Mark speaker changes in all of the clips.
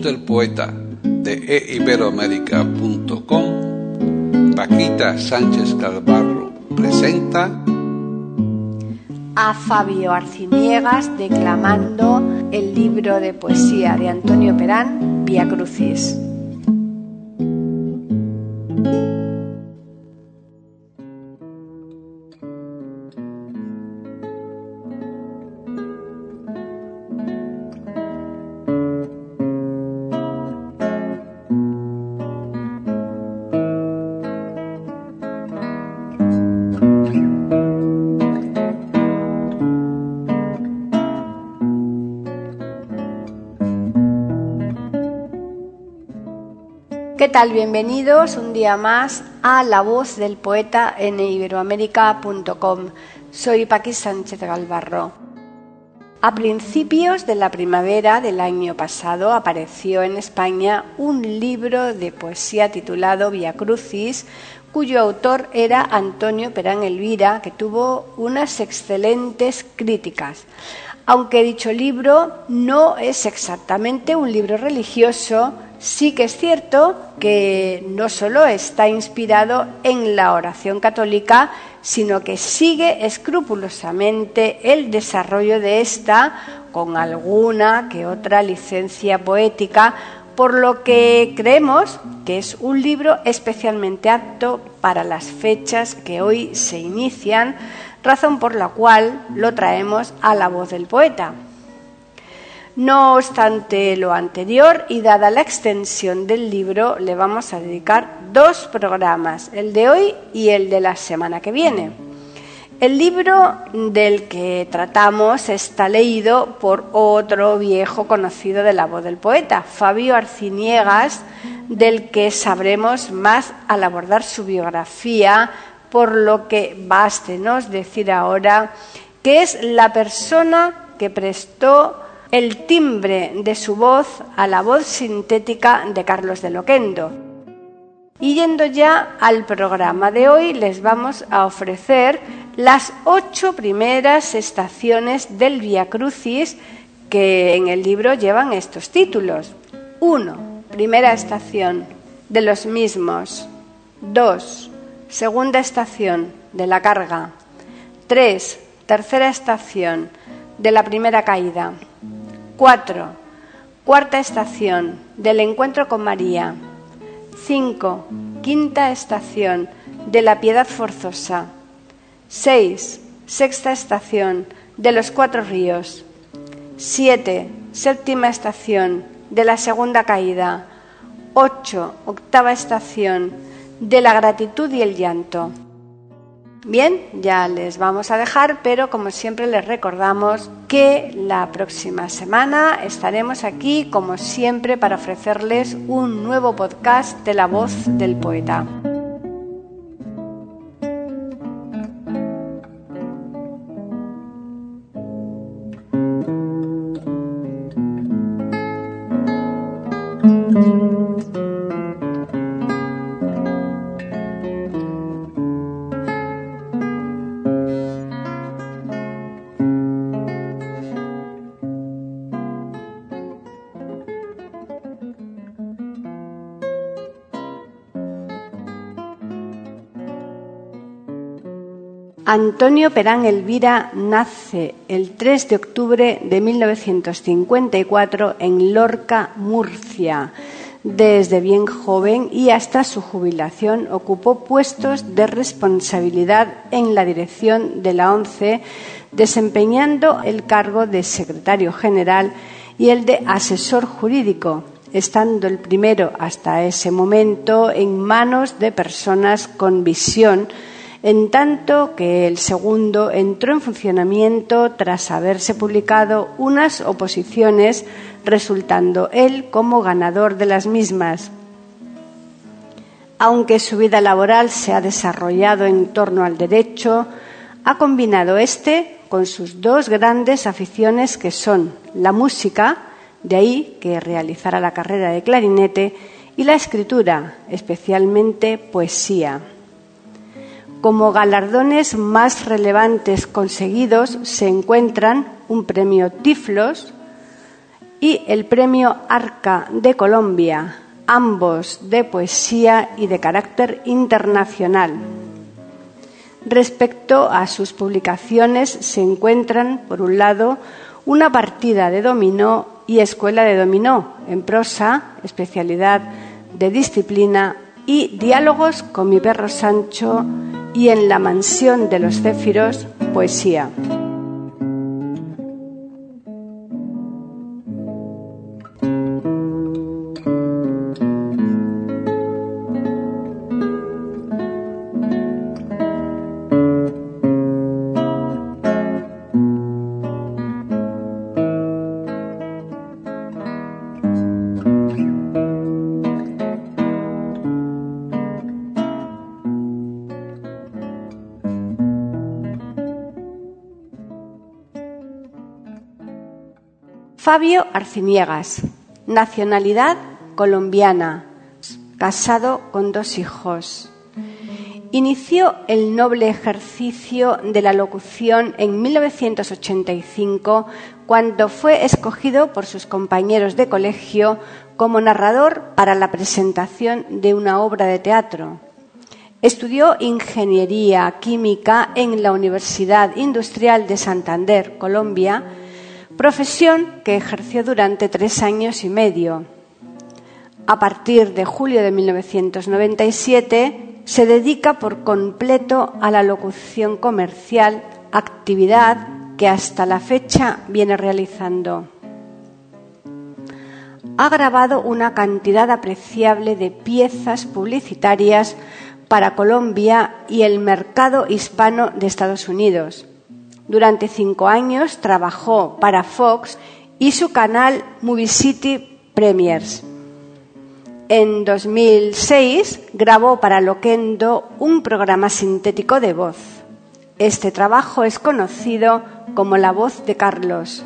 Speaker 1: Del poeta de eiberoamérica.com, Paquita Sánchez Calvarro presenta
Speaker 2: a Fabio Arciniegas declamando el libro de poesía de Antonio Perán, Via Crucis. Tal? Bienvenidos un día más a La Voz del Poeta en iberoamérica.com. Soy Paqui Sánchez Galvarro. A principios de la primavera del año pasado apareció en España un libro de poesía titulado Via Crucis, cuyo autor era Antonio Perán Elvira, que tuvo unas excelentes críticas. Aunque dicho libro no es exactamente un libro religioso, sí que es cierto que no solo está inspirado en la oración católica, sino que sigue escrupulosamente el desarrollo de esta con alguna que otra licencia poética, por lo que creemos que es un libro especialmente apto para las fechas que hoy se inician, razón por la cual lo traemos a la voz del poeta. No obstante lo anterior y dada la extensión del libro, le vamos a dedicar dos programas, el de hoy y el de la semana que viene. El libro del que tratamos está leído por otro viejo conocido de la voz del poeta, Fabio Arciniegas, del que sabremos más al abordar su biografía, por lo que bástenos decir ahora que es la persona que prestó el timbre de su voz a la voz sintética de Carlos de Loquendo. Y yendo ya al programa de hoy, les vamos a ofrecer las ocho primeras estaciones del Via Crucis que en el libro llevan estos títulos. 1. Primera estación de los mismos. 2. Segunda estación de la carga. 3. Tercera estación de la primera caída. 4. Cuarta estación del encuentro con María. 5. Quinta estación de la piedad forzosa. 6. Sexta estación de los cuatro ríos. 7. Séptima estación de la segunda caída. 8. Octava estación de la gratitud y el llanto. Bien, ya les vamos a dejar, pero como siempre les recordamos que la próxima semana estaremos aquí, como siempre, para ofrecerles un nuevo podcast de la voz del poeta. Antonio Perán Elvira nace el 3 de octubre de 1954 en Lorca, Murcia. Desde bien joven y hasta su jubilación ocupó puestos de responsabilidad en la dirección de la ONCE, desempeñando el cargo de secretario general y el de asesor jurídico, estando el primero hasta ese momento en manos de personas con visión en tanto que el segundo entró en funcionamiento tras haberse publicado unas oposiciones, resultando él como ganador de las mismas. Aunque su vida laboral se ha desarrollado en torno al derecho, ha combinado este con sus dos grandes aficiones que son la música, de ahí que realizara la carrera de clarinete, y la escritura, especialmente poesía. Como galardones más relevantes conseguidos se encuentran un premio Tiflos y el premio Arca de Colombia, ambos de poesía y de carácter internacional. Respecto a sus publicaciones se encuentran, por un lado, una partida de dominó y escuela de dominó en prosa, especialidad de disciplina, y diálogos con mi perro Sancho y en la mansión de los céfiros, poesía. Fabio Arcimiegas, nacionalidad colombiana, casado con dos hijos. Inició el noble ejercicio de la locución en 1985 cuando fue escogido por sus compañeros de colegio como narrador para la presentación de una obra de teatro. Estudió ingeniería química en la Universidad Industrial de Santander, Colombia, profesión que ejerció durante tres años y medio. A partir de julio de 1997 se dedica por completo a la locución comercial, actividad que hasta la fecha viene realizando. Ha grabado una cantidad apreciable de piezas publicitarias para Colombia y el mercado hispano de Estados Unidos durante cinco años trabajó para Fox y su canal Movie City Premiers. En 2006 grabó para Loquendo un programa sintético de voz. Este trabajo es conocido como La voz de Carlos.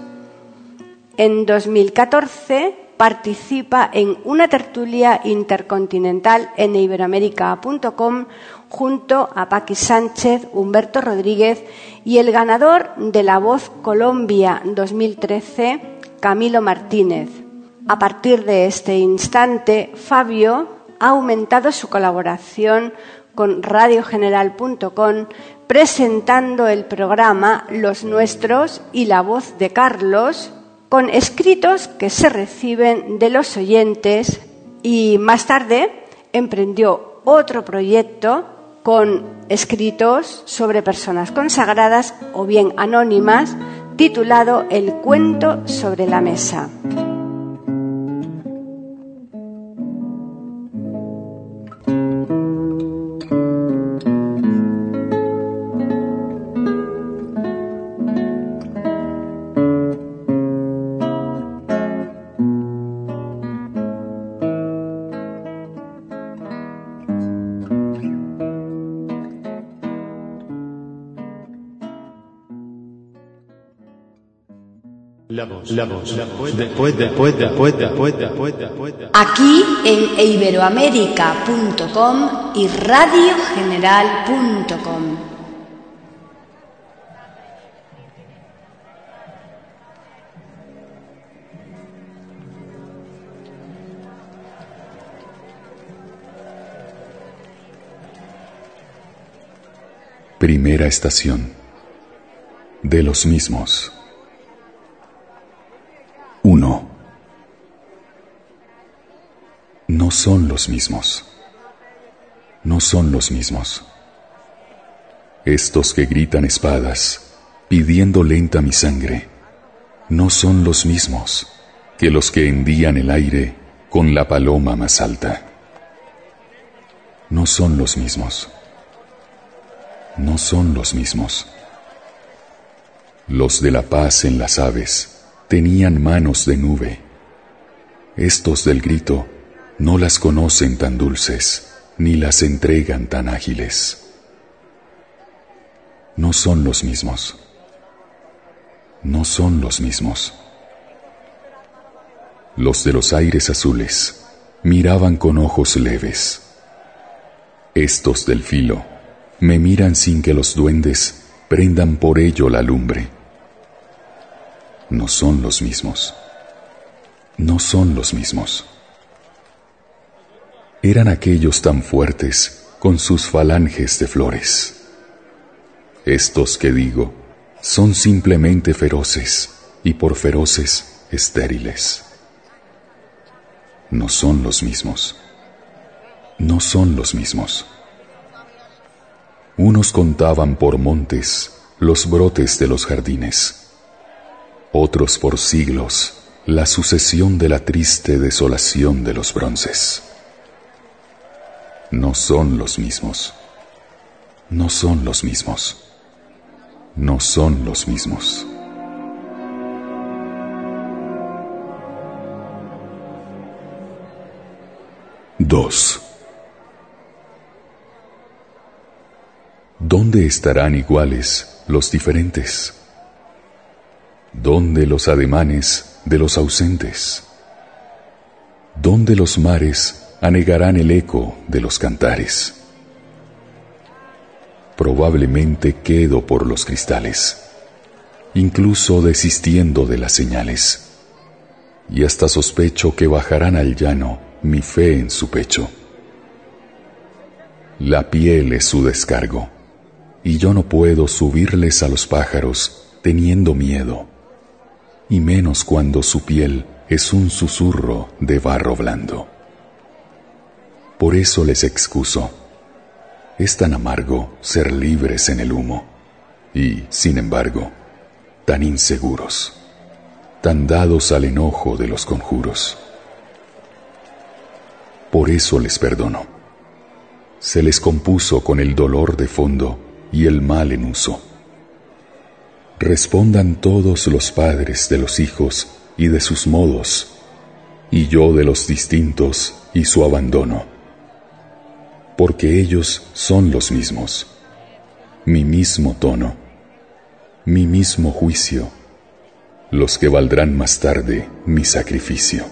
Speaker 2: En 2014 participa en una tertulia intercontinental en iberoamérica.com junto a Paqui Sánchez, Humberto Rodríguez y el ganador de La Voz Colombia 2013, Camilo Martínez. A partir de este instante, Fabio ha aumentado su colaboración con radiogeneral.com presentando el programa Los Nuestros y La Voz de Carlos con escritos que se reciben de los oyentes y más tarde emprendió otro proyecto con escritos sobre personas consagradas o bien anónimas titulado El cuento sobre la mesa. Aquí en iberoamérica.com y radiogeneral.com.
Speaker 3: Primera estación. De los mismos. 1. No son los mismos. No son los mismos. Estos que gritan espadas, pidiendo lenta mi sangre, no son los mismos que los que hendían el aire con la paloma más alta. No son los mismos. no son los mismos. Los de la paz en las aves tenían manos de nube. Estos del grito no las conocen tan dulces, ni las entregan tan ágiles. No son los mismos. No son los mismos. Los de los aires azules miraban con ojos leves. Estos del filo me miran sin que los duendes prendan por ello la lumbre. No son los mismos. No son los mismos. Eran aquellos tan fuertes con sus falanges de flores. Estos que digo son simplemente feroces y por feroces estériles. No son los mismos. No son los mismos. Unos contaban por montes los brotes de los jardines, otros por siglos la sucesión de la triste desolación de los bronces. No son los mismos. No son los mismos. No son los mismos. Dos. ¿Dónde estarán iguales los diferentes? ¿Dónde los ademanes de los ausentes? ¿Dónde los mares anegarán el eco de los cantares? Probablemente quedo por los cristales, incluso desistiendo de las señales, y hasta sospecho que bajarán al llano mi fe en su pecho. La piel es su descargo y yo no puedo subirles a los pájaros teniendo miedo, y menos cuando su piel es un susurro de barro blando. Por eso les excuso. Es tan amargo ser libres en el humo y, sin embargo, tan inseguros, tan dados al enojo de los conjuros. Por eso les perdono. Se les compuso con el dolor de fondo y el mal en uso. Respondan todos los padres de los hijos y de sus modos, y yo de los distintos y su abandono, porque ellos son los mismos, mi mismo tono, mi mismo juicio, los que valdrán más tarde mi sacrificio.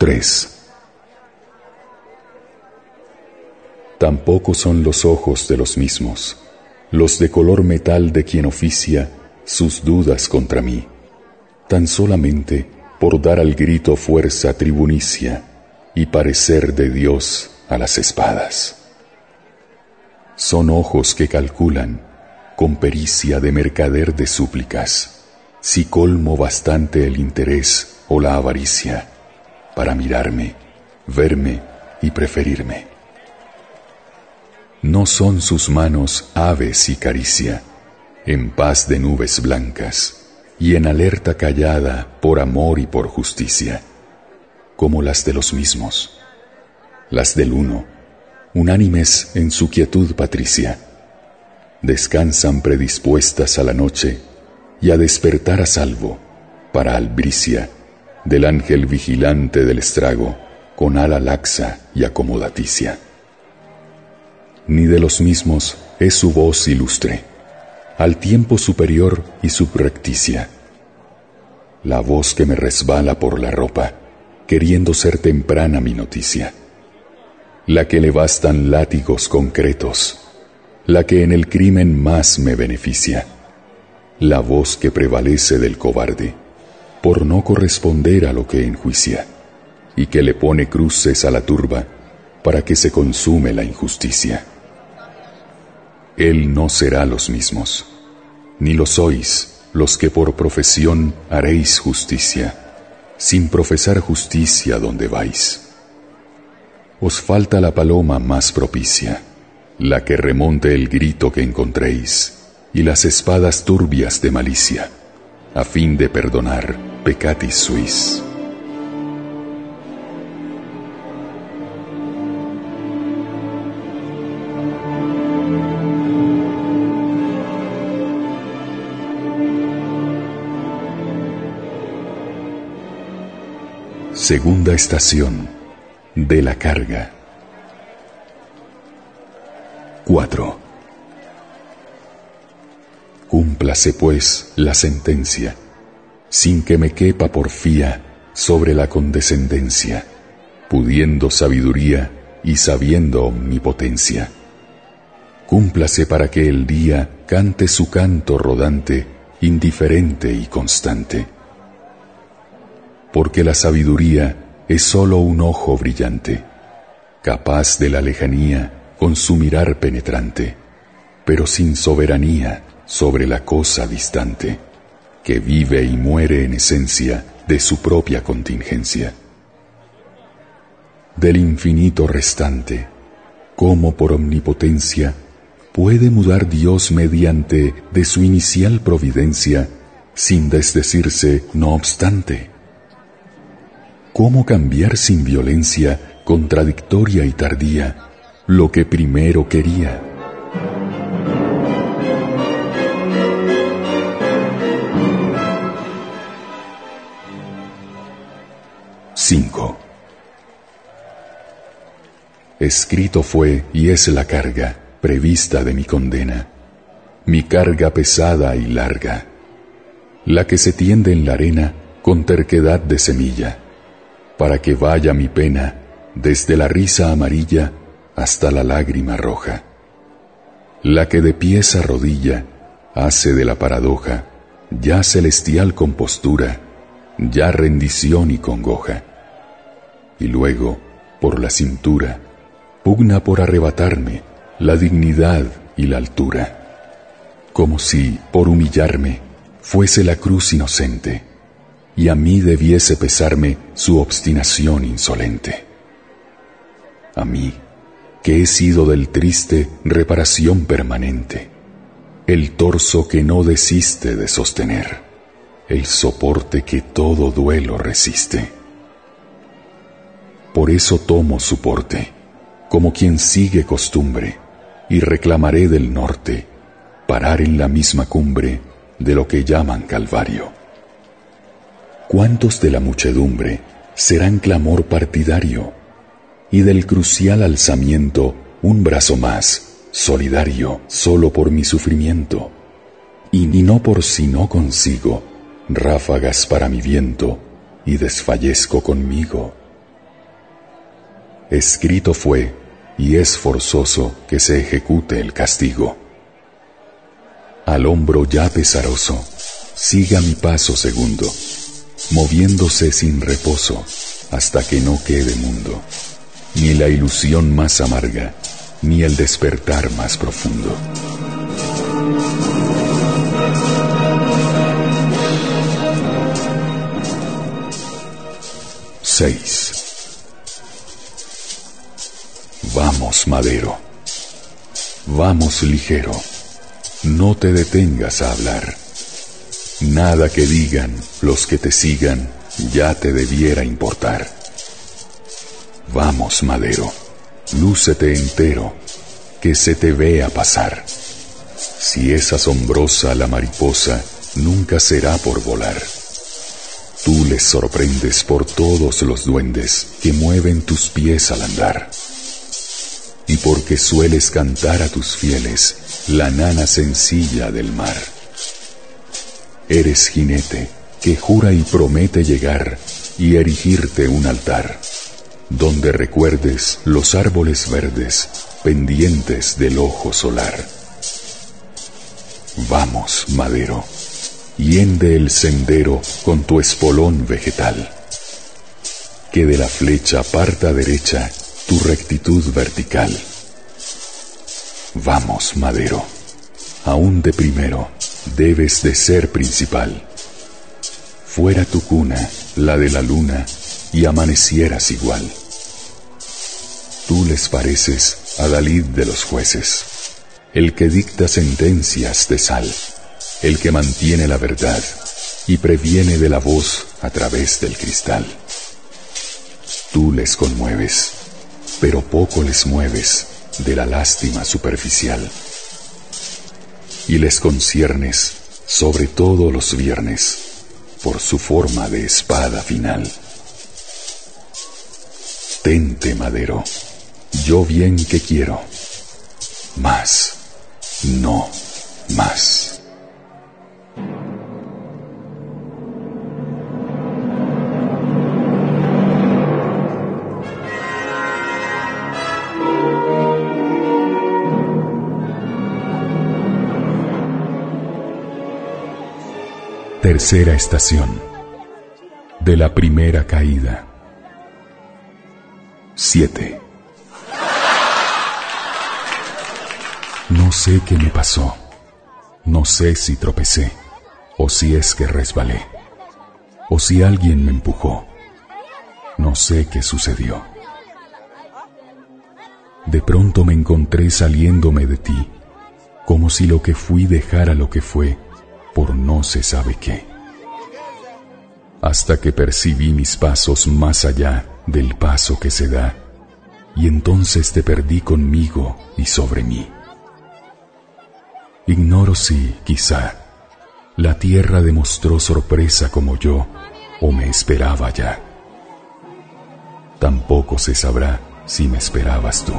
Speaker 3: 3. Tampoco son los ojos de los mismos, los de color metal de quien oficia sus dudas contra mí, tan solamente por dar al grito fuerza tribunicia y parecer de Dios a las espadas. Son ojos que calculan, con pericia de mercader de súplicas, si colmo bastante el interés o la avaricia para mirarme, verme y preferirme. No son sus manos aves y caricia, en paz de nubes blancas y en alerta callada por amor y por justicia, como las de los mismos, las del uno, unánimes en su quietud patricia, descansan predispuestas a la noche y a despertar a salvo para albricia del ángel vigilante del estrago, con ala laxa y acomodaticia. Ni de los mismos es su voz ilustre, al tiempo superior y subrecticia. La voz que me resbala por la ropa, queriendo ser temprana mi noticia. La que le bastan látigos concretos, la que en el crimen más me beneficia. La voz que prevalece del cobarde por no corresponder a lo que enjuicia, y que le pone cruces a la turba para que se consume la injusticia. Él no será los mismos, ni lo sois los que por profesión haréis justicia, sin profesar justicia donde vais. Os falta la paloma más propicia, la que remonte el grito que encontréis, y las espadas turbias de malicia, a fin de perdonar peccatis suis. Segunda estación de la carga. 4. Cúmplase pues la sentencia, sin que me quepa porfía sobre la condescendencia, pudiendo sabiduría y sabiendo omnipotencia. Cúmplase para que el día cante su canto rodante, indiferente y constante porque la sabiduría es sólo un ojo brillante, capaz de la lejanía con su mirar penetrante, pero sin soberanía sobre la cosa distante, que vive y muere en esencia de su propia contingencia. Del infinito restante, como por omnipotencia puede mudar Dios mediante de su inicial providencia, sin desdecirse no obstante? Cómo cambiar sin violencia, contradictoria y tardía, lo que primero quería. Cinco. Escrito fue y es la carga prevista de mi condena, mi carga pesada y larga, la que se tiende en la arena con terquedad de semilla para que vaya mi pena desde la risa amarilla hasta la lágrima roja. La que de pies arrodilla hace de la paradoja ya celestial compostura, ya rendición y congoja. Y luego, por la cintura, pugna por arrebatarme la dignidad y la altura, como si, por humillarme, fuese la cruz inocente y a mí debiese pesarme su obstinación insolente. A mí, que he sido del triste reparación permanente, el torso que no desiste de sostener, el soporte que todo duelo resiste. Por eso tomo su porte, como quien sigue costumbre, y reclamaré del norte parar en la misma cumbre de lo que llaman Calvario. ¿Cuántos de la muchedumbre serán clamor partidario? Y del crucial alzamiento un brazo más, solidario, solo por mi sufrimiento. Y ni no por si no consigo ráfagas para mi viento y desfallezco conmigo. Escrito fue y es forzoso que se ejecute el castigo. Al hombro ya pesaroso, siga mi paso segundo moviéndose sin reposo hasta que no quede mundo, ni la ilusión más amarga, ni el despertar más profundo. Seis. Vamos, madero. Vamos ligero. No te detengas a hablar Nada que digan los que te sigan ya te debiera importar. Vamos, madero, lúcete entero, que se te vea pasar. Si es asombrosa la mariposa, nunca será por volar. Tú les sorprendes por todos los duendes que mueven tus pies al andar. Y porque sueles cantar a tus fieles la nana sencilla del mar Eres jinete que jura y promete llegar y erigirte un altar, donde recuerdes los árboles verdes pendientes del ojo solar. Vamos, madero, hiende el sendero con tu espolón vegetal, que de la flecha parta derecha tu rectitud vertical. Vamos, madero, aún de primero, debes de ser principal. Fuera tu cuna, la de la luna, y amanecieras igual. Tú les pareces a Dalid de los jueces, el que dicta sentencias de sal, el que mantiene la verdad y previene de la voz a través del cristal. Tú les conmueves, pero poco les mueves de la lástima superficial y les conciernes, sobre todo los viernes, por su forma de espada final. Abstente, madero. Yo bien que quiero. Más. No más. Tercera estación. De la primera caída. 7. No sé qué me pasó. No sé si tropecé, o si es que resbalé, o si alguien me empujó. No sé qué sucedió. De pronto me encontré saliéndome de ti, como si lo que fui dejara lo que fue por no se sabe qué. Hasta que percibí mis pasos más allá del paso que se da, y entonces te perdí conmigo y sobre mí. Ignoro si, quizá, la tierra demostró sorpresa como yo o me esperaba ya. Tampoco se sabrá si me esperabas tú.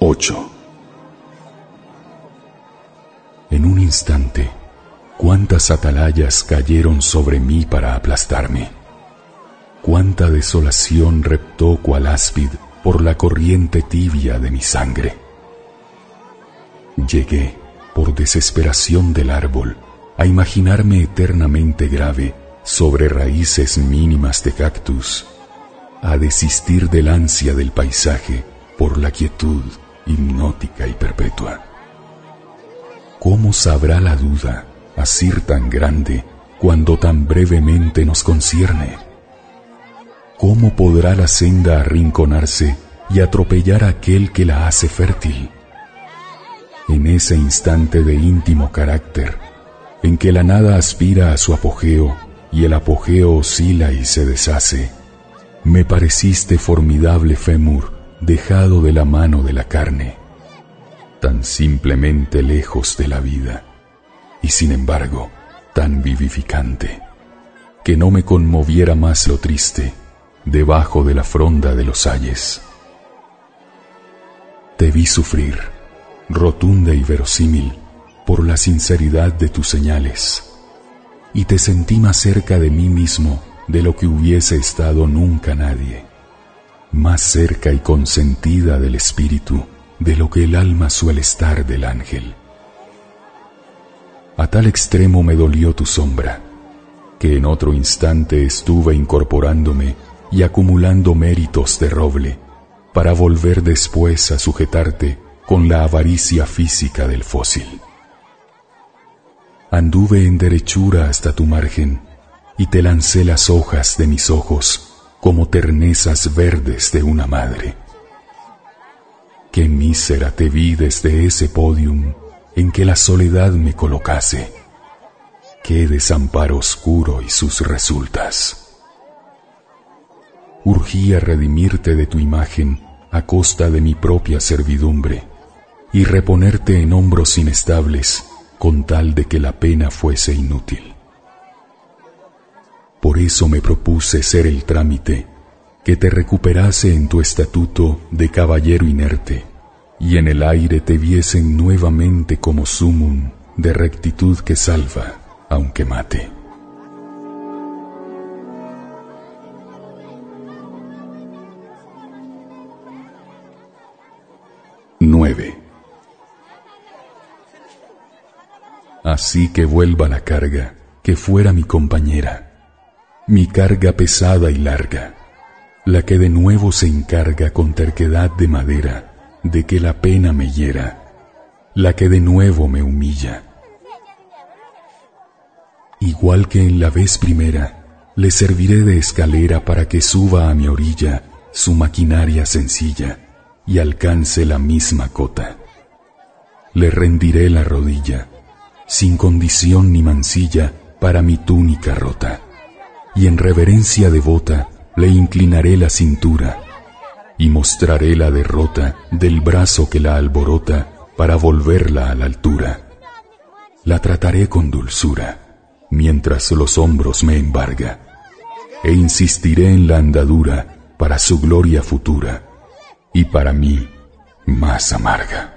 Speaker 3: Ocho. En un instante, cuántas atalayas cayeron sobre mí para aplastarme. Cuánta desolación reptó cual áspid por la corriente tibia de mi sangre. Llegué, por desesperación del árbol, a imaginarme eternamente grave sobre raíces mínimas de cactus, a desistir del ansia del paisaje por la quietud hipnótica y perpetua. ¿Cómo sabrá la duda asir tan grande cuando tan brevemente nos concierne? ¿Cómo podrá la senda arrinconarse y atropellar a aquel que la hace fértil? En ese instante de íntimo carácter, en que la nada aspira a su apogeo y el apogeo oscila y se deshace, me pareciste formidable fémur dejado de la mano de la carne, tan simplemente lejos de la vida, y sin embargo tan vivificante, que no me conmoviera más lo triste debajo de la fronda de los ayes. Te vi sufrir, rotunda y verosímil, por la sinceridad de tus señales, y te sentí más cerca de mí mismo de lo que hubiese estado nunca nadie más cerca y consentida del espíritu de lo que el alma suele estar del ángel. A tal extremo me dolió tu sombra, que en otro instante estuve incorporándome y acumulando méritos de roble para volver después a sujetarte con la avaricia física del fósil. Anduve en derechura hasta tu margen y te lancé las hojas de mis ojos como ternezas verdes de una madre. Qué mísera te vi desde ese podium en que la soledad me colocase. Qué desamparo oscuro y sus resultas. Urgía redimirte de tu imagen a costa de mi propia servidumbre y reponerte en hombros inestables con tal de que la pena fuese inútil. Por eso me propuse ser el trámite que te recuperase en tu estatuto de caballero inerte y en el aire te viesen nuevamente como sumum de rectitud que salva, aunque mate. Así que vuelva la carga, que fuera mi compañera mi carga pesada y larga, la que de nuevo se encarga con terquedad de madera de que la pena me hiera, la que de nuevo me humilla. Igual que en la vez primera, le serviré de escalera para que suba a mi orilla su maquinaria sencilla y alcance la misma cota. Le rendiré la rodilla, sin condición ni mancilla, para mi túnica rota y en reverencia devota le inclinaré la cintura y mostraré la derrota del brazo que la alborota para volverla a la altura. La trataré con dulzura mientras los hombros me embarga, e insistiré en la andadura para su gloria futura y para mí más amarga.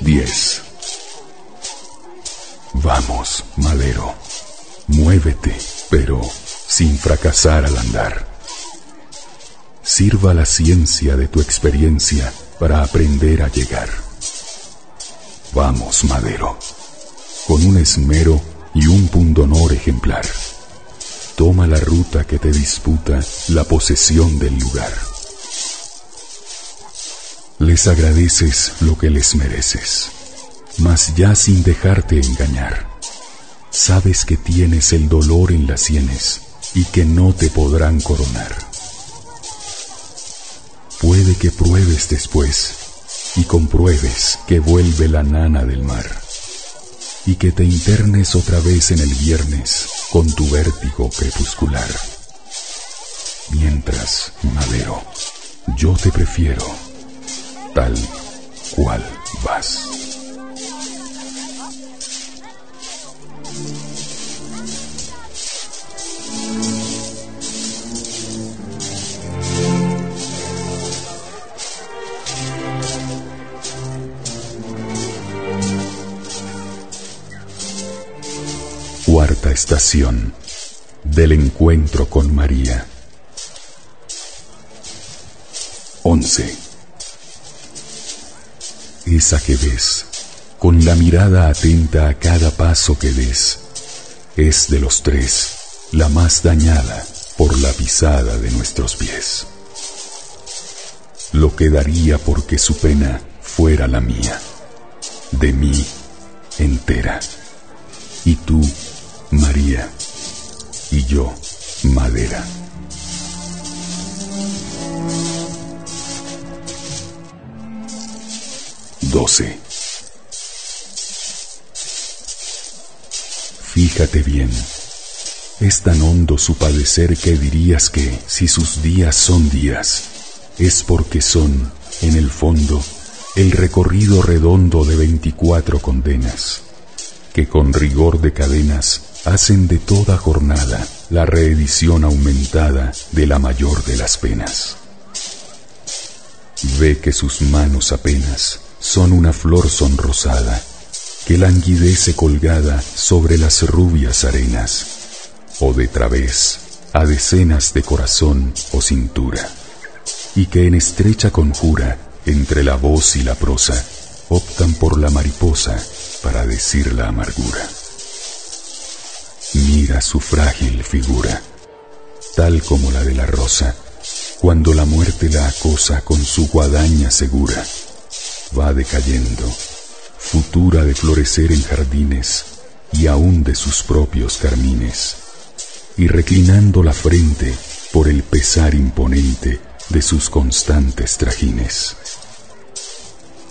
Speaker 3: Diez. Vamos, madero, muévete, pero sin fracasar al andar. Sirva la ciencia de tu experiencia para aprender a llegar. Vamos, madero, con un esmero y un pundonor ejemplar. Toma la ruta que te disputa la posesión del lugar. Les agradeces lo que les mereces, mas ya sin dejarte engañar. Sabes que tienes el dolor en las sienes y que no te podrán coronar. Puede que pruebes después y compruebes que vuelve la nana del mar y que te internes otra vez en el viernes con tu vértigo crepuscular. Mientras, Madero, yo te prefiero tal cual vas. Estación del encuentro con María. 11 esa que ves, con la mirada atenta a cada paso que des, es de los tres la más dañada por la pisada de nuestros pies. Lo que daría porque su pena fuera la mía, de mí entera, y tú, María, y yo, madera. 12. Fíjate bien, es tan hondo su padecer que dirías que si sus días son días, es porque son, en el fondo, el recorrido redondo de veinticuatro condenas, que con rigor de cadenas hacen de toda jornada la reedición aumentada de la mayor de las penas. Ve que sus manos apenas son una flor sonrosada que languidece colgada sobre las rubias arenas, o de través a decenas de corazón o cintura, y que en estrecha conjura entre la voz y la prosa optan por la mariposa para decir la amargura. Mira su frágil figura, tal como la de la rosa, cuando la muerte la acosa con su guadaña segura va decayendo, futura de florecer en jardines y aún de sus propios carmines, y reclinando la frente por el pesar imponente de sus constantes trajines.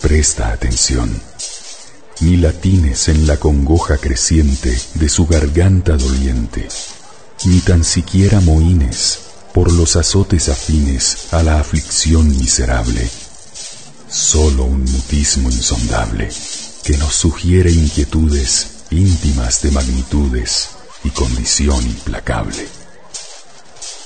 Speaker 3: Presta atención, ni latines en la congoja creciente de su garganta doliente, ni tan siquiera mohines por los azotes afines a la aflicción miserable solo un mutismo insondable que nos sugiere inquietudes íntimas de magnitudes y condición implacable.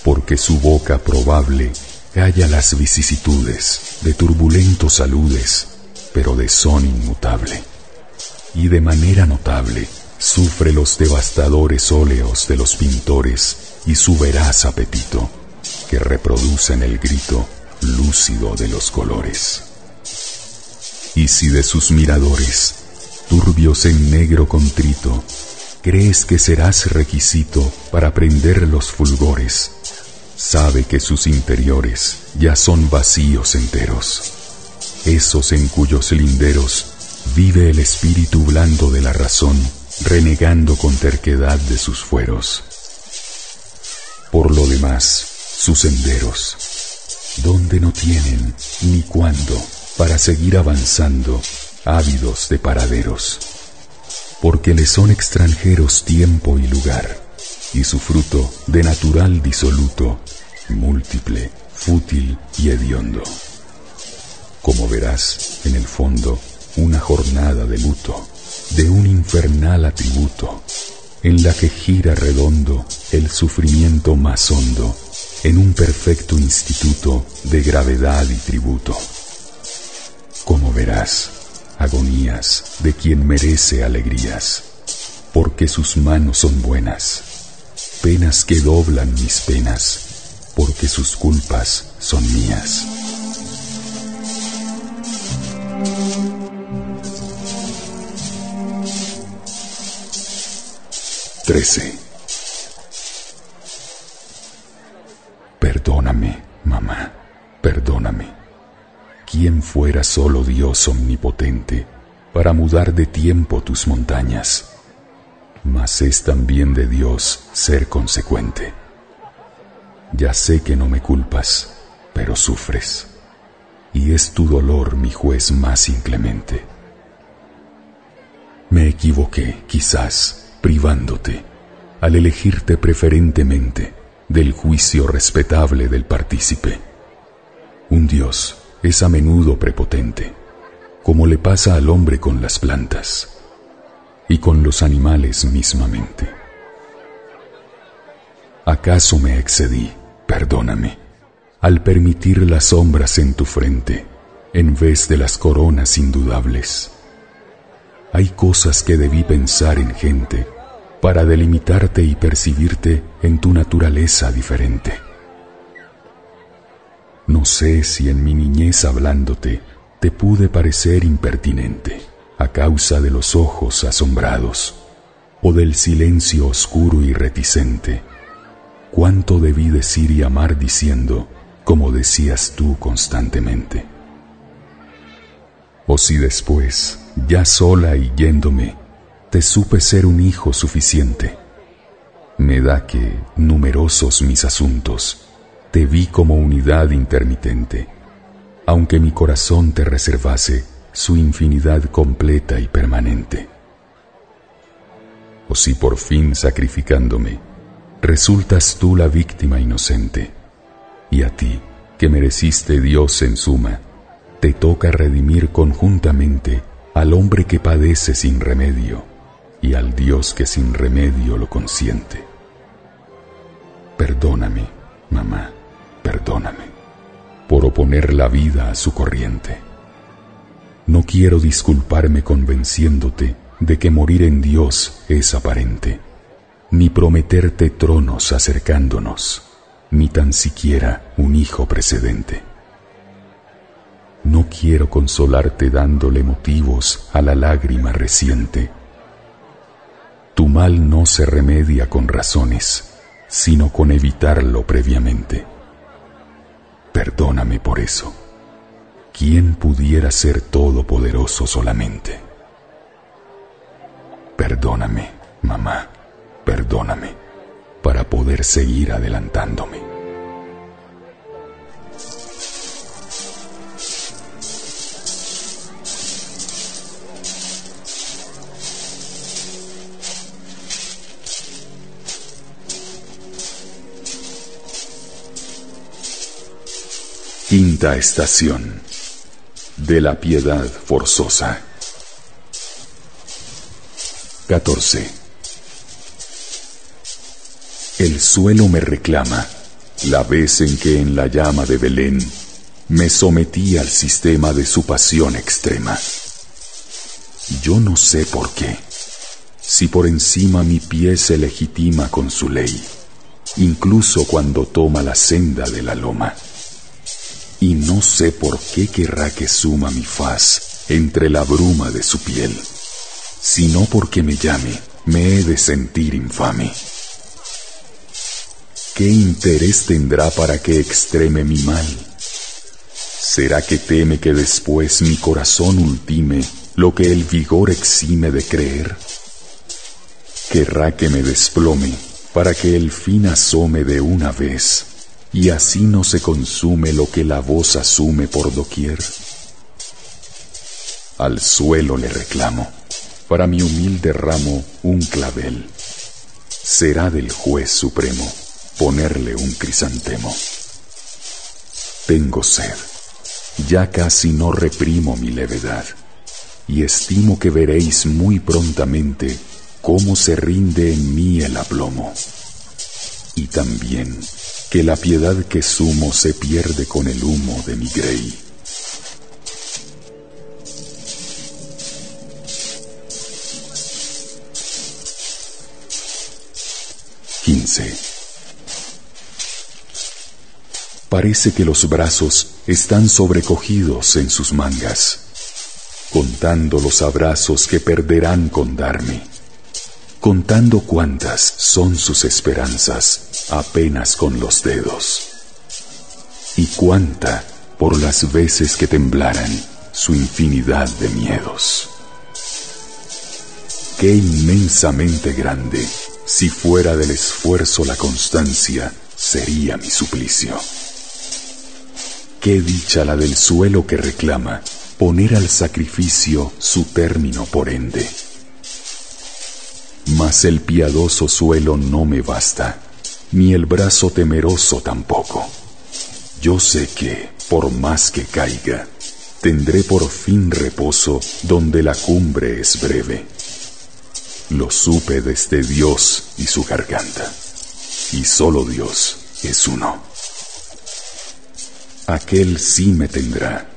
Speaker 3: Porque su boca probable calla las vicisitudes de turbulentos saludes, pero de son inmutable. Y de manera notable sufre los devastadores óleos de los pintores y su veraz apetito, que reproducen el grito lúcido de los colores. Y si de sus miradores, turbios en negro contrito, crees que serás requisito para prender los fulgores, sabe que sus interiores ya son vacíos enteros, esos en cuyos linderos vive el espíritu blando de la razón, renegando con terquedad de sus fueros. Por lo demás, sus senderos, donde no tienen ni cuándo para seguir avanzando, ávidos de paraderos, porque le son extranjeros tiempo y lugar, y su fruto de natural disoluto, múltiple, fútil y hediondo. Como verás, en el fondo, una jornada de luto, de un infernal atributo, en la que gira redondo el sufrimiento más hondo, en un perfecto instituto de gravedad y tributo. Como verás, agonías de quien merece alegrías, porque sus manos son buenas, penas que doblan mis penas, porque sus culpas son mías. Trece. Perdóname, mamá, perdóname. ¿Quién fuera solo Dios omnipotente para mudar de tiempo tus montañas? Mas es también de Dios ser consecuente. Ya sé que no me culpas, pero sufres, y es tu dolor mi juez más inclemente. Me equivoqué, quizás, privándote, al elegirte preferentemente del juicio respetable del partícipe. Un Dios es a menudo prepotente, como le pasa al hombre con las plantas y con los animales mismamente. ¿Acaso me excedí, perdóname, al permitir las sombras en tu frente en vez de las coronas indudables? Hay cosas que debí pensar en gente para delimitarte y percibirte en tu naturaleza diferente. No sé si en mi niñez hablándote te pude parecer impertinente a causa de los ojos asombrados o del silencio oscuro y reticente. Cuánto debí decir y amar diciendo, como decías tú constantemente. O si después, ya sola y yéndome, te supe ser un hijo suficiente. Me da que, numerosos mis asuntos, te vi como unidad intermitente, aunque mi corazón te reservase su infinidad completa y permanente. O si por fin sacrificándome, resultas tú la víctima inocente, y a ti, que mereciste Dios en suma, te toca redimir conjuntamente al hombre que padece sin remedio y al Dios que sin remedio lo consiente. Perdóname, mamá, perdóname, por oponer la vida a su corriente. No quiero disculparme convenciéndote de que morir en Dios es aparente, ni prometerte tronos acercándonos, ni tan siquiera un hijo precedente. No quiero consolarte dándole motivos a la lágrima reciente tu mal no se remedia con razones, sino con evitarlo previamente. Perdóname por eso. ¿Quién pudiera ser todopoderoso solamente? Perdóname, mamá, perdóname, para poder seguir adelantándome. Quinta estación de la piedad forzosa. 14. El suelo me reclama la vez en que en la llama de Belén me sometí al sistema de su pasión extrema. Yo no sé por qué, si por encima mi pie se legitima con su ley, incluso cuando toma la senda de la loma y no sé por qué querrá que suma mi faz entre la bruma de su piel, sino porque me llame, me he de sentir infame. ¿Qué interés tendrá para que extreme mi mal? ¿Será que teme que después mi corazón ultime lo que el vigor exime de creer? ¿Querrá que me desplome para que el fin asome de una vez y así no se consume lo que la voz asume por doquier. Al suelo le reclamo, para mi humilde ramo un clavel. Será del juez supremo ponerle un crisantemo. Tengo sed. Ya casi no reprimo mi levedad, y estimo que veréis muy prontamente cómo se rinde en mí el aplomo. Y también que la piedad que sumo se pierde con el humo de mi grey. Parece que los brazos están sobrecogidos en sus mangas, contando los abrazos que perderán con darme, contando cuántas son sus esperanzas apenas con los dedos, y cuánta por las veces que temblaran su infinidad de miedos. Qué inmensamente grande si fuera del esfuerzo la constancia, sería mi suplicio. Qué dicha la del suelo que reclama poner al sacrificio su término por ende. Mas el piadoso suelo no me basta, ni el brazo temeroso tampoco. Yo sé que, por más que caiga, tendré por fin reposo donde la cumbre es breve lo supe desde Dios y su garganta. Y solo Dios es uno. Aquel sí me tendrá,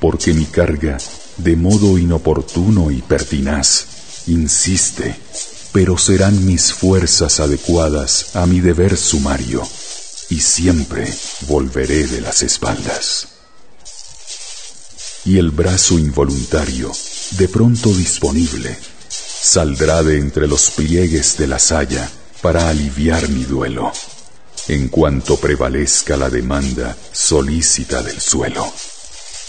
Speaker 3: porque mi carga, de modo inoportuno y pertinaz, insiste, pero serán mis fuerzas adecuadas a mi deber sumario, y siempre volveré de las espaldas. Y el brazo involuntario, de pronto disponible, saldrá de entre los pliegues de la saya para aliviar mi duelo, en cuanto prevalezca la demanda solícita del suelo,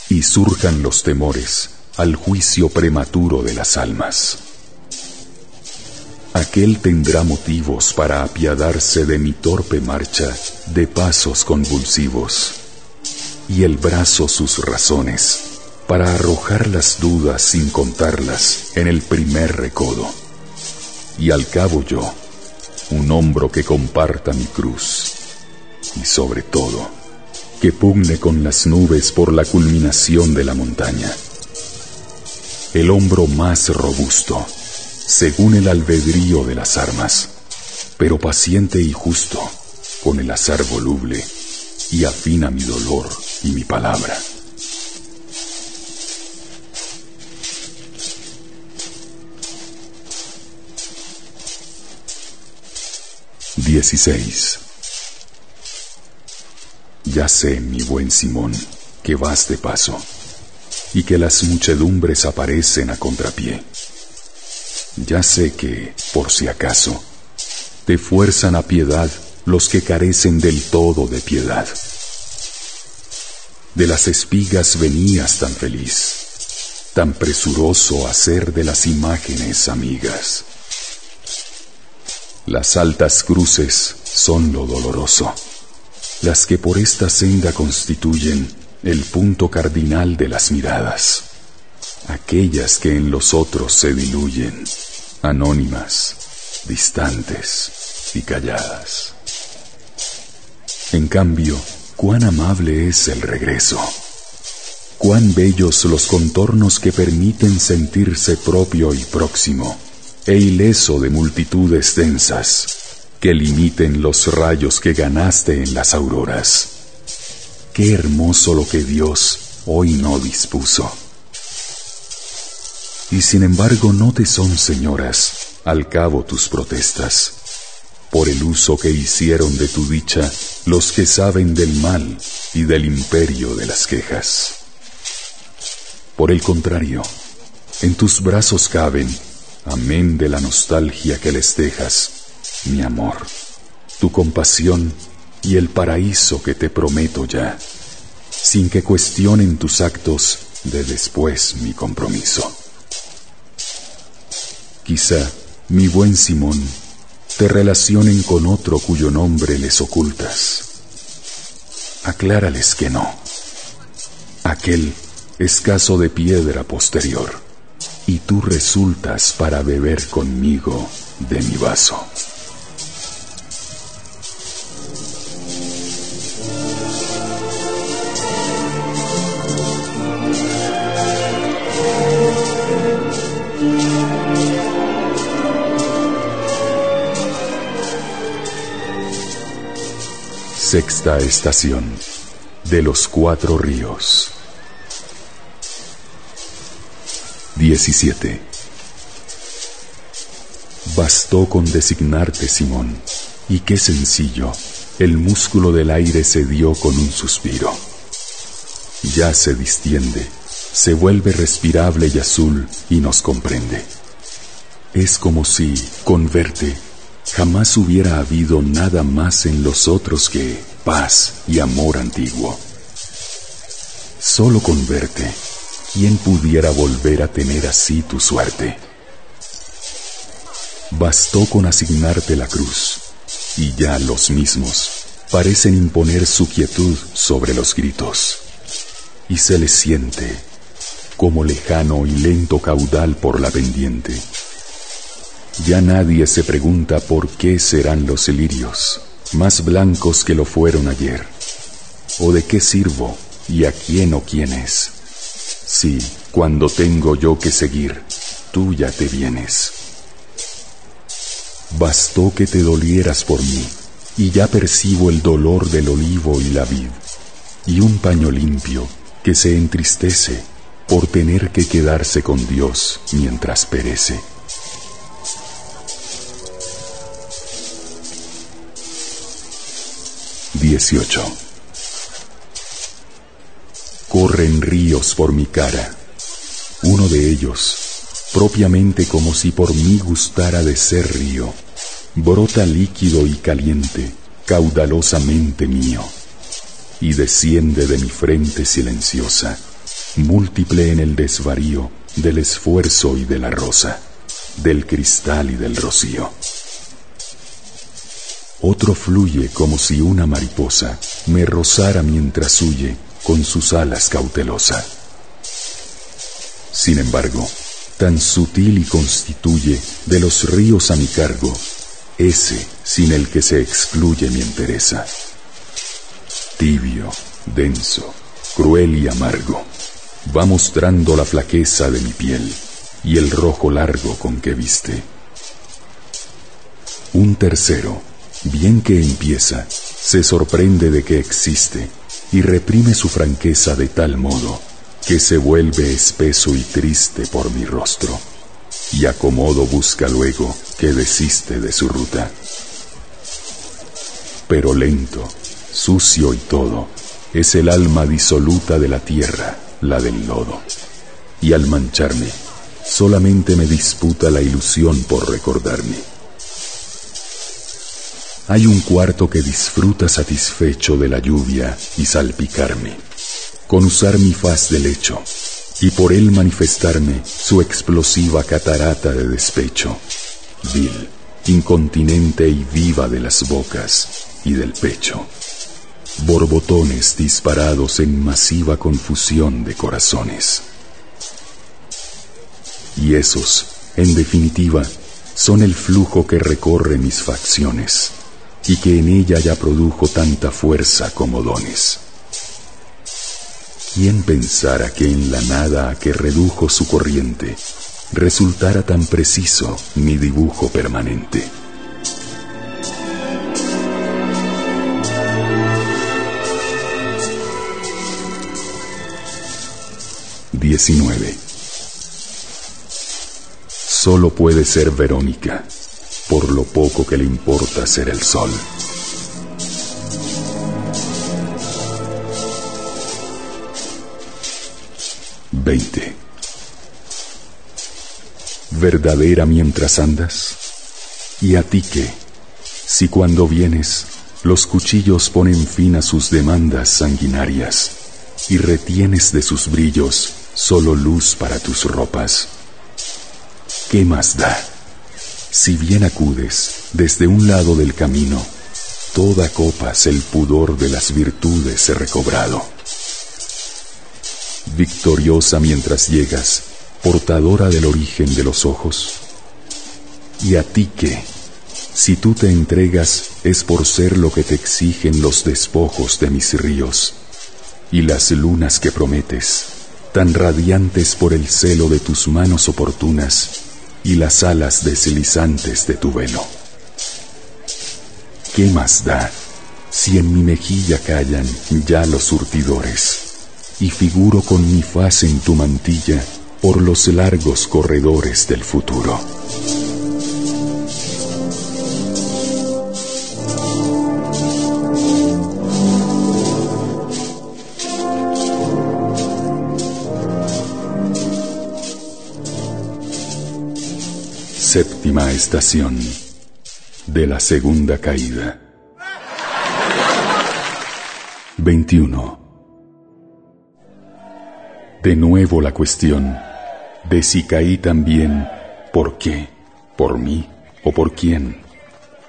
Speaker 3: y surjan los temores al juicio prematuro de las almas. Aquel tendrá motivos para apiadarse de mi torpe marcha de pasos convulsivos, y el brazo sus razones para arrojar las dudas sin contarlas en el primer recodo. Y al cabo yo, un hombro que comparta mi cruz. Y sobre todo, que pugne con las nubes por la culminación de la montaña. El hombro más robusto, según el albedrío de las armas, pero paciente y justo, con el azar voluble, y afina mi dolor y mi palabra. 16. Ya sé, mi buen Simón, que vas de paso y que las muchedumbres aparecen a contrapié. Ya sé que, por si acaso, te fuerzan a piedad los que carecen del todo de piedad. De las espigas venías tan feliz, tan presuroso a ser de las imágenes amigas. Las altas cruces son lo doloroso, las que por esta senda constituyen el punto cardinal de las miradas, aquellas que en los otros se diluyen, anónimas, distantes y calladas. En cambio, cuán amable es el regreso, cuán bellos los contornos que permiten sentirse propio y próximo e ileso de multitudes densas que limiten los rayos que ganaste en las auroras. Qué hermoso lo que Dios hoy no dispuso. Y sin embargo no te son señoras al cabo tus protestas, por el uso que hicieron de tu dicha los que saben del mal y del imperio de las quejas. Por el contrario, en tus brazos caben amén de la nostalgia que les dejas, mi amor, tu compasión y el paraíso que te prometo ya, sin que cuestionen tus actos de después mi compromiso. Quizá, mi buen Simón, te relacionen con otro cuyo nombre les ocultas. Aclárales que no. Aquel es caso de piedra posterior y tú resultas para beber conmigo de mi vaso. Sexta estación de los cuatro ríos. 17. Bastó con designarte, Simón, y qué sencillo, el músculo del aire se dio con un suspiro. Ya se distiende, se vuelve respirable y azul y nos comprende. Es como si, con verte, jamás hubiera habido nada más en los otros que paz y amor antiguo. Solo con verte, ¿quién pudiera volver a tener así tu suerte? Bastó con asignarte la cruz, y ya los mismos parecen imponer su quietud sobre los gritos, y se les siente como lejano y lento caudal por la pendiente ya nadie se pregunta por qué serán los lirios más blancos que lo fueron ayer. ¿O de qué sirvo y a quién o quién es? Si, cuando tengo yo que seguir, tú ya te vienes. Bastó que te dolieras por mí, y ya percibo el dolor del olivo y la vid, y un paño limpio que se entristece por tener que quedarse con Dios mientras perece. 18. Corren ríos por mi cara, uno de ellos, propiamente como si por mí gustara de ser río, brota líquido y caliente, caudalosamente mío, y desciende de mi frente silenciosa, múltiple en el desvarío del esfuerzo y de la rosa, del cristal y del rocío. Otro fluye como si una mariposa me rozara mientras huye con sus alas cautelosa. Sin embargo, tan sutil y constituye de los ríos a mi cargo ese sin el que se excluye mi entereza. Tibio, denso, cruel y amargo, va mostrando la flaqueza de mi piel y el rojo largo con que viste. Un tercero, bien que empieza, se sorprende de que existe y reprime su franqueza de tal modo que se vuelve espeso y triste por mi rostro, y acomodo busca luego que desiste de su ruta. Pero lento, sucio y todo, es el alma disoluta de la tierra, la del lodo, y al mancharme, solamente me disputa la ilusión por recordarme hay un cuarto que disfruta satisfecho de la lluvia y salpicarme, con usar mi faz de lecho, y por él manifestarme su explosiva catarata de despecho, vil, incontinente y viva de las bocas y del pecho. Borbotones disparados en masiva confusión de corazones. Y esos, en definitiva, son el flujo que recorre mis facciones y que en ella ya produjo tanta fuerza como dones. ¿Quién pensara que en la nada a que redujo su corriente resultara tan preciso mi dibujo permanente? Diecinueve. Solo puede ser Verónica por lo poco que le importa ser el sol. Veinte. ¿Verdadera mientras andas? ¿Y a ti qué? Si cuando vienes los cuchillos ponen fin a sus demandas sanguinarias y retienes de sus brillos solo luz para tus ropas, ¿qué más da? Si bien acudes desde un lado del camino, toda copas el pudor de las virtudes he recobrado. Victoriosa mientras llegas, portadora del origen de los ojos. ¿Y a ti qué? Si tú te entregas es por ser lo que te exigen los despojos de mis ríos y las lunas que prometes, tan radiantes por el celo de tus manos oportunas, y las alas deslizantes de tu velo. ¿Qué más da si en mi mejilla callan ya los surtidores, y figuro con mi faz en tu mantilla por los largos corredores del futuro. Séptima estación de la segunda caída. 21. De nuevo la cuestión de si caí también, ¿por qué? ¿Por mí o por quién?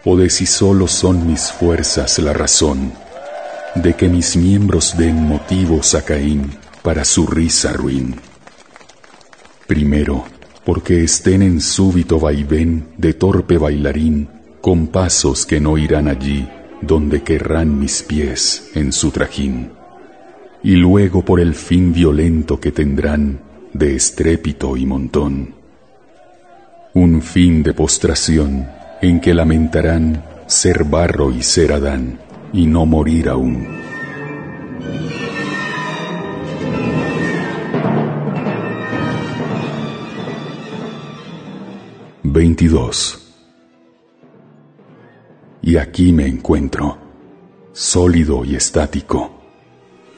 Speaker 3: ¿O de si solo son mis fuerzas la razón de que mis miembros den motivos a Caín para su risa ruin? Primero, porque estén en súbito vaivén de torpe bailarín, con pasos que no irán allí donde querrán mis pies en su trajín, y luego por el fin violento que tendrán de estrépito y montón, un fin de postración en que lamentarán ser barro y ser Adán, y no morir aún. 22. Y aquí me encuentro, sólido y estático,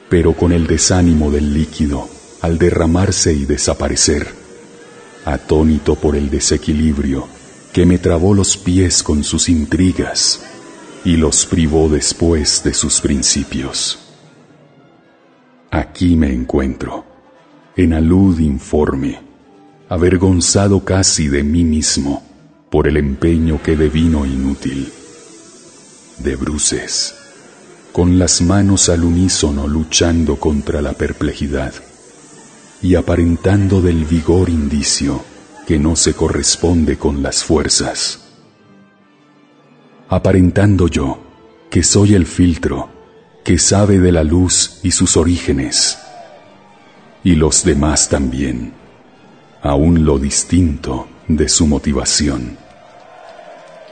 Speaker 3: pero con el desánimo del líquido al derramarse y desaparecer, atónito por el desequilibrio que me trabó los pies con sus intrigas y los privó después de sus principios. Aquí me encuentro, en alud informe, avergonzado casi de mí mismo por el empeño que devino inútil. De bruces, con las manos al unísono luchando contra la perplejidad y aparentando del vigor indicio que no se corresponde con las fuerzas. Aparentando yo que soy el filtro que sabe de la luz y sus orígenes, y los demás también aún lo distinto de su motivación.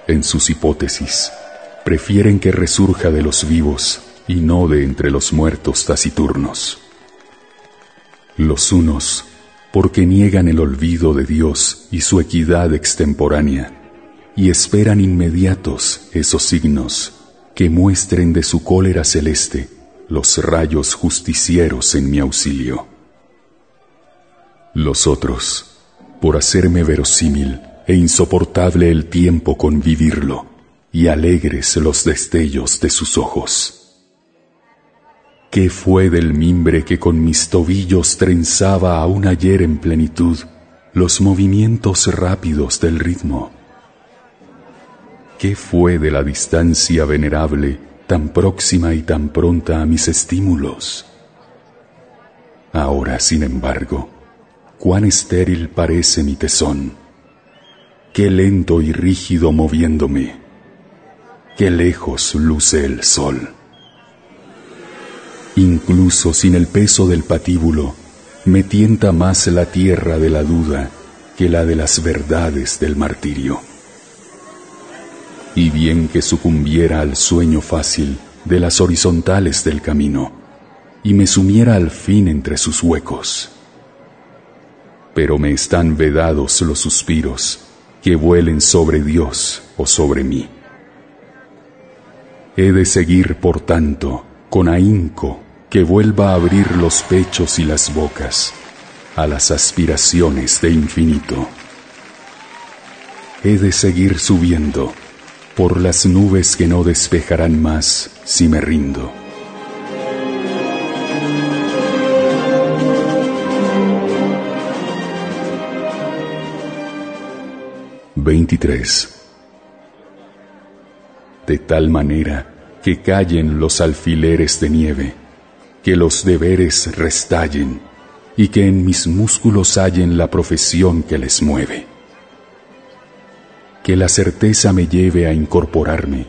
Speaker 3: En sus hipótesis, prefieren que resurja de los vivos y no de entre los muertos taciturnos. Los unos, porque niegan el olvido de Dios y su equidad extemporánea, y esperan inmediatos esos signos que muestren de su cólera celeste los rayos justicieros en mi auxilio. Los otros, por hacerme verosímil e insoportable el tiempo con vivirlo, y alegres los destellos de sus ojos. ¿Qué fue del mimbre que con mis tobillos trenzaba aún ayer en plenitud los movimientos rápidos del ritmo? ¿Qué fue de la distancia venerable tan próxima y tan pronta a mis estímulos? Ahora, sin embargo, cuán estéril parece mi tesón, qué lento y rígido moviéndome, qué lejos luce el sol. Incluso sin el peso del patíbulo, me tienta más la tierra de la duda que la de las verdades del martirio. Y bien que sucumbiera al sueño fácil de las horizontales del camino, y me sumiera al fin entre sus huecos, pero me están vedados los suspiros que vuelen sobre Dios o sobre mí. He de seguir, por tanto, con ahínco que vuelva a abrir los pechos y las bocas a las aspiraciones de infinito. He de seguir subiendo por las nubes que no despejarán más si me rindo. 23. De tal manera que callen los alfileres de nieve, que los deberes restallen y que en mis músculos hallen la profesión que les mueve. Que la certeza me lleve a incorporarme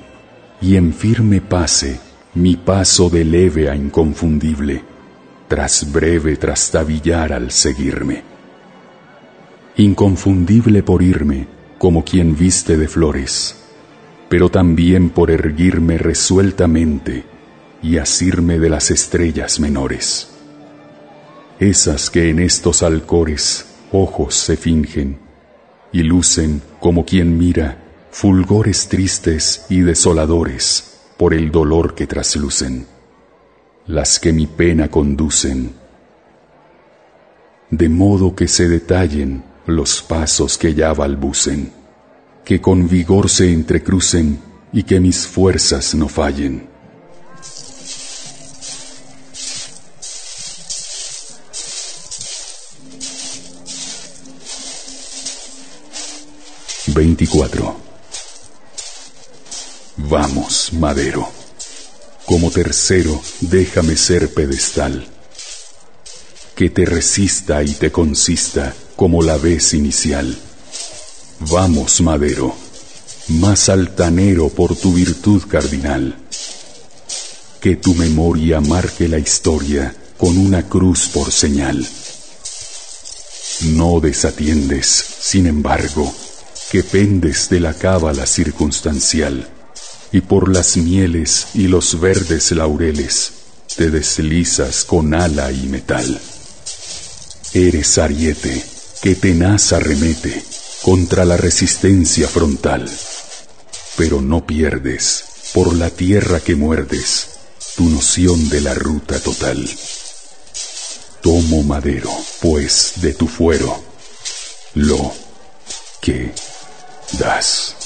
Speaker 3: y en firme pase mi paso de leve a inconfundible, tras breve trastabillar al seguirme. Inconfundible por irme, como quien viste de flores, pero también por erguirme resueltamente y asirme de las estrellas menores. Esas que en estos alcores ojos se fingen y lucen como quien mira fulgores tristes y desoladores por el dolor que traslucen, las que mi pena conducen, de modo que se detallen los pasos que ya balbucen, que con vigor se entrecrucen y que mis fuerzas no fallen. Veinticuatro. Vamos, madero. Como tercero, déjame ser pedestal. Que te resista y te consista como la vez inicial. Vamos, madero, más altanero por tu virtud cardinal. Que tu memoria marque la historia con una cruz por señal. No desatiendes, sin embargo, que pendes de la cábala circunstancial y por las mieles y los verdes laureles te deslizas con ala y metal. Eres ariete que tenaz arremete contra la resistencia frontal, pero no pierdes por la tierra que muerdes tu noción de la ruta total. Tomo madero, pues, de tu fuero, lo que das.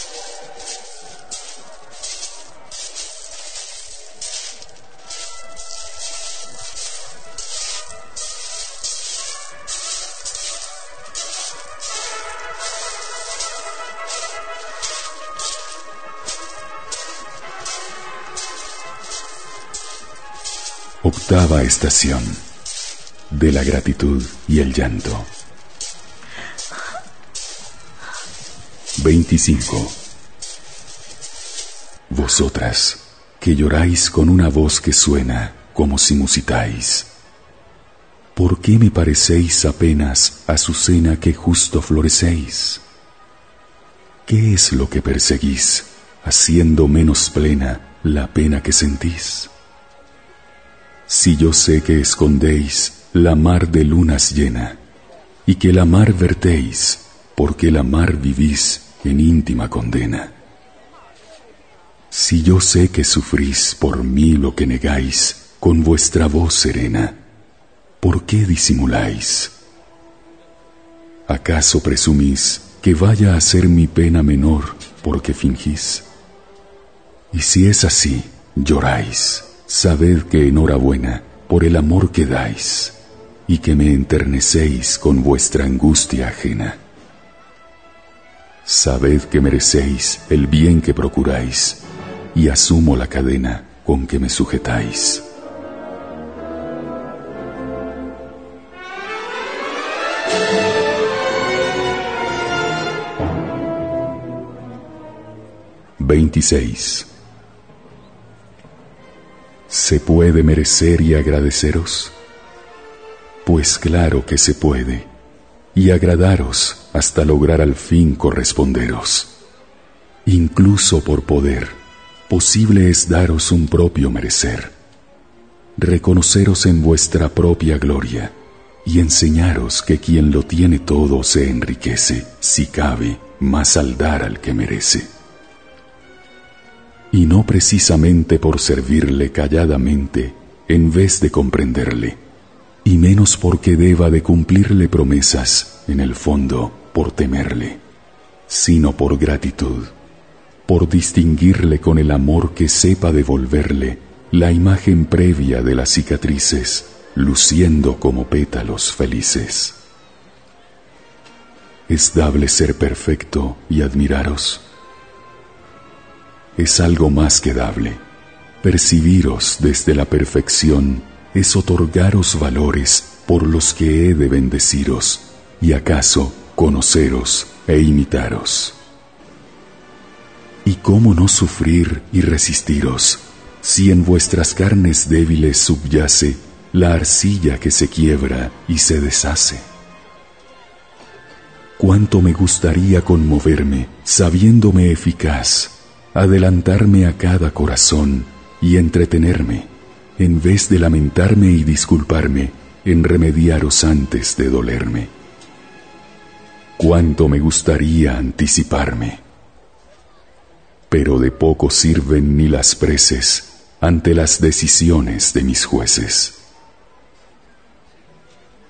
Speaker 3: Octava estación de la gratitud y el llanto. 25. Vosotras, que lloráis con una voz que suena como si musitáis, ¿por qué me parecéis apenas azucena que justo florecéis? ¿Qué es lo que perseguís, haciendo menos plena la pena que sentís? Si yo sé que escondéis la mar de lunas llena, y que la mar vertéis, porque la mar vivís en íntima condena. Si yo sé que sufrís por mí lo que negáis con vuestra voz serena, ¿por qué disimuláis? ¿Acaso presumís que vaya a ser mi pena menor porque fingís? Y si es así, lloráis sabed que enhorabuena por el amor que dais y que me enternecéis con vuestra angustia ajena. Sabed que merecéis el bien que procuráis y asumo la cadena con que me sujetáis. Veintiséis. ¿Se puede merecer y agradeceros? Pues claro que se puede, y agradaros hasta lograr al fin corresponderos. Incluso por poder, posible es daros un propio merecer, reconoceros en vuestra propia gloria y enseñaros que quien lo tiene todo se enriquece, si cabe, más al dar al que merece y no precisamente por servirle calladamente en vez de comprenderle, y menos porque deba de cumplirle promesas, en el fondo por temerle, sino por gratitud, por distinguirle con el amor que sepa devolverle la imagen previa de las cicatrices, luciendo como pétalos felices. Es dable ser perfecto y admiraros es algo más que dable. Percibiros desde la perfección es otorgaros valores por los que he de bendeciros y acaso conoceros e imitaros. ¿Y cómo no sufrir y resistiros si en vuestras carnes débiles subyace la arcilla que se quiebra y se deshace? Cuánto me gustaría conmoverme sabiéndome eficaz adelantarme a cada corazón y entretenerme, en vez de lamentarme y disculparme, en remediaros antes de dolerme. Cuánto me gustaría anticiparme. Pero de poco sirven ni las preces ante las decisiones de mis jueces.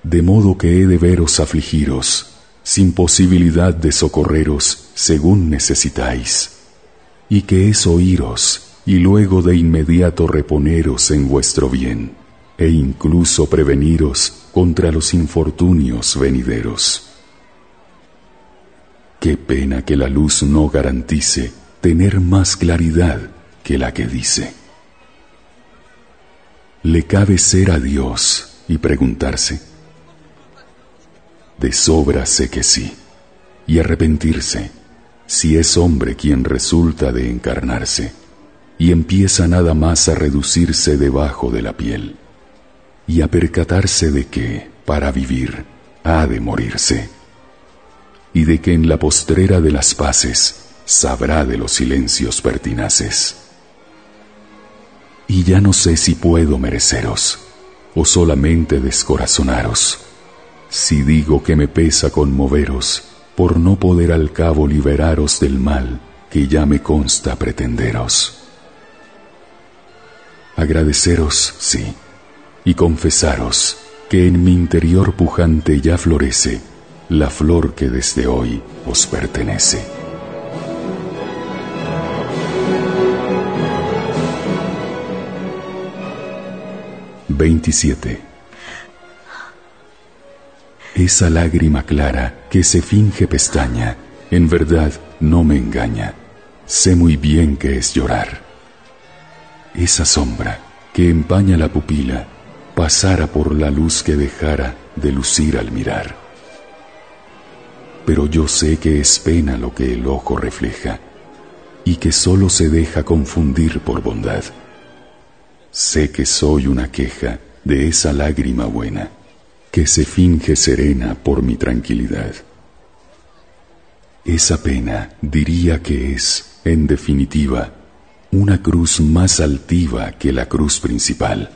Speaker 3: De modo que he de veros afligiros, sin posibilidad de socorreros según necesitáis, y que es oíros y luego de inmediato reponeros en vuestro bien, e incluso preveniros contra los infortunios venideros. Qué pena que la luz no garantice tener más claridad que la que dice. Le cabe ser a Dios y preguntarse. De sobra sé que sí, y arrepentirse si es hombre quien resulta de encarnarse y empieza nada más a reducirse debajo de la piel y a percatarse de que, para vivir, ha de morirse y de que en la postrera de las paces sabrá de los silencios pertinaces. Y ya no sé si puedo mereceros o solamente descorazonaros, si digo que me pesa conmoveros por no poder al cabo liberaros del mal que ya me consta pretenderos agradeceros, sí, y confesaros que en mi interior pujante ya florece la flor que desde hoy os pertenece. Veintisiete. Esa lágrima clara que se finge pestaña, en verdad no me engaña. Sé muy bien que es llorar esa sombra que empaña la pupila pasara por la luz que dejara de lucir al mirar. Pero yo sé que es pena lo que el ojo refleja y que solo se deja confundir por bondad. Sé que soy una queja de esa lágrima buena que se finge serena por mi tranquilidad. Esa pena diría que es, en definitiva, una cruz más altiva que la cruz principal,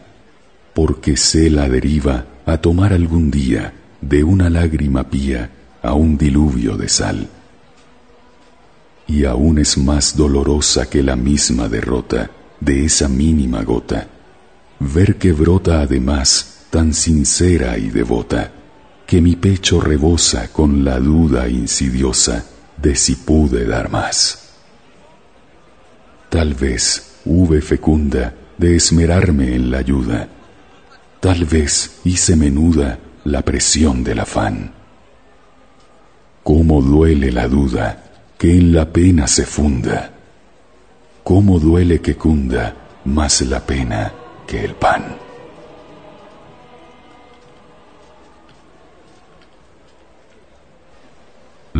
Speaker 3: porque sé la deriva a tomar algún día de una lágrima pía a un diluvio de sal. Y aún es más dolorosa que la misma derrota de esa mínima gota, ver que brota además tan sincera y devota, que mi pecho rebosa con la duda insidiosa de si pude dar más. Tal vez hube fecunda de esmerarme en la ayuda. Tal vez hice menuda la presión del afán. Cómo duele la duda que en la pena se funda. Cómo duele que cunda más la pena que el pan.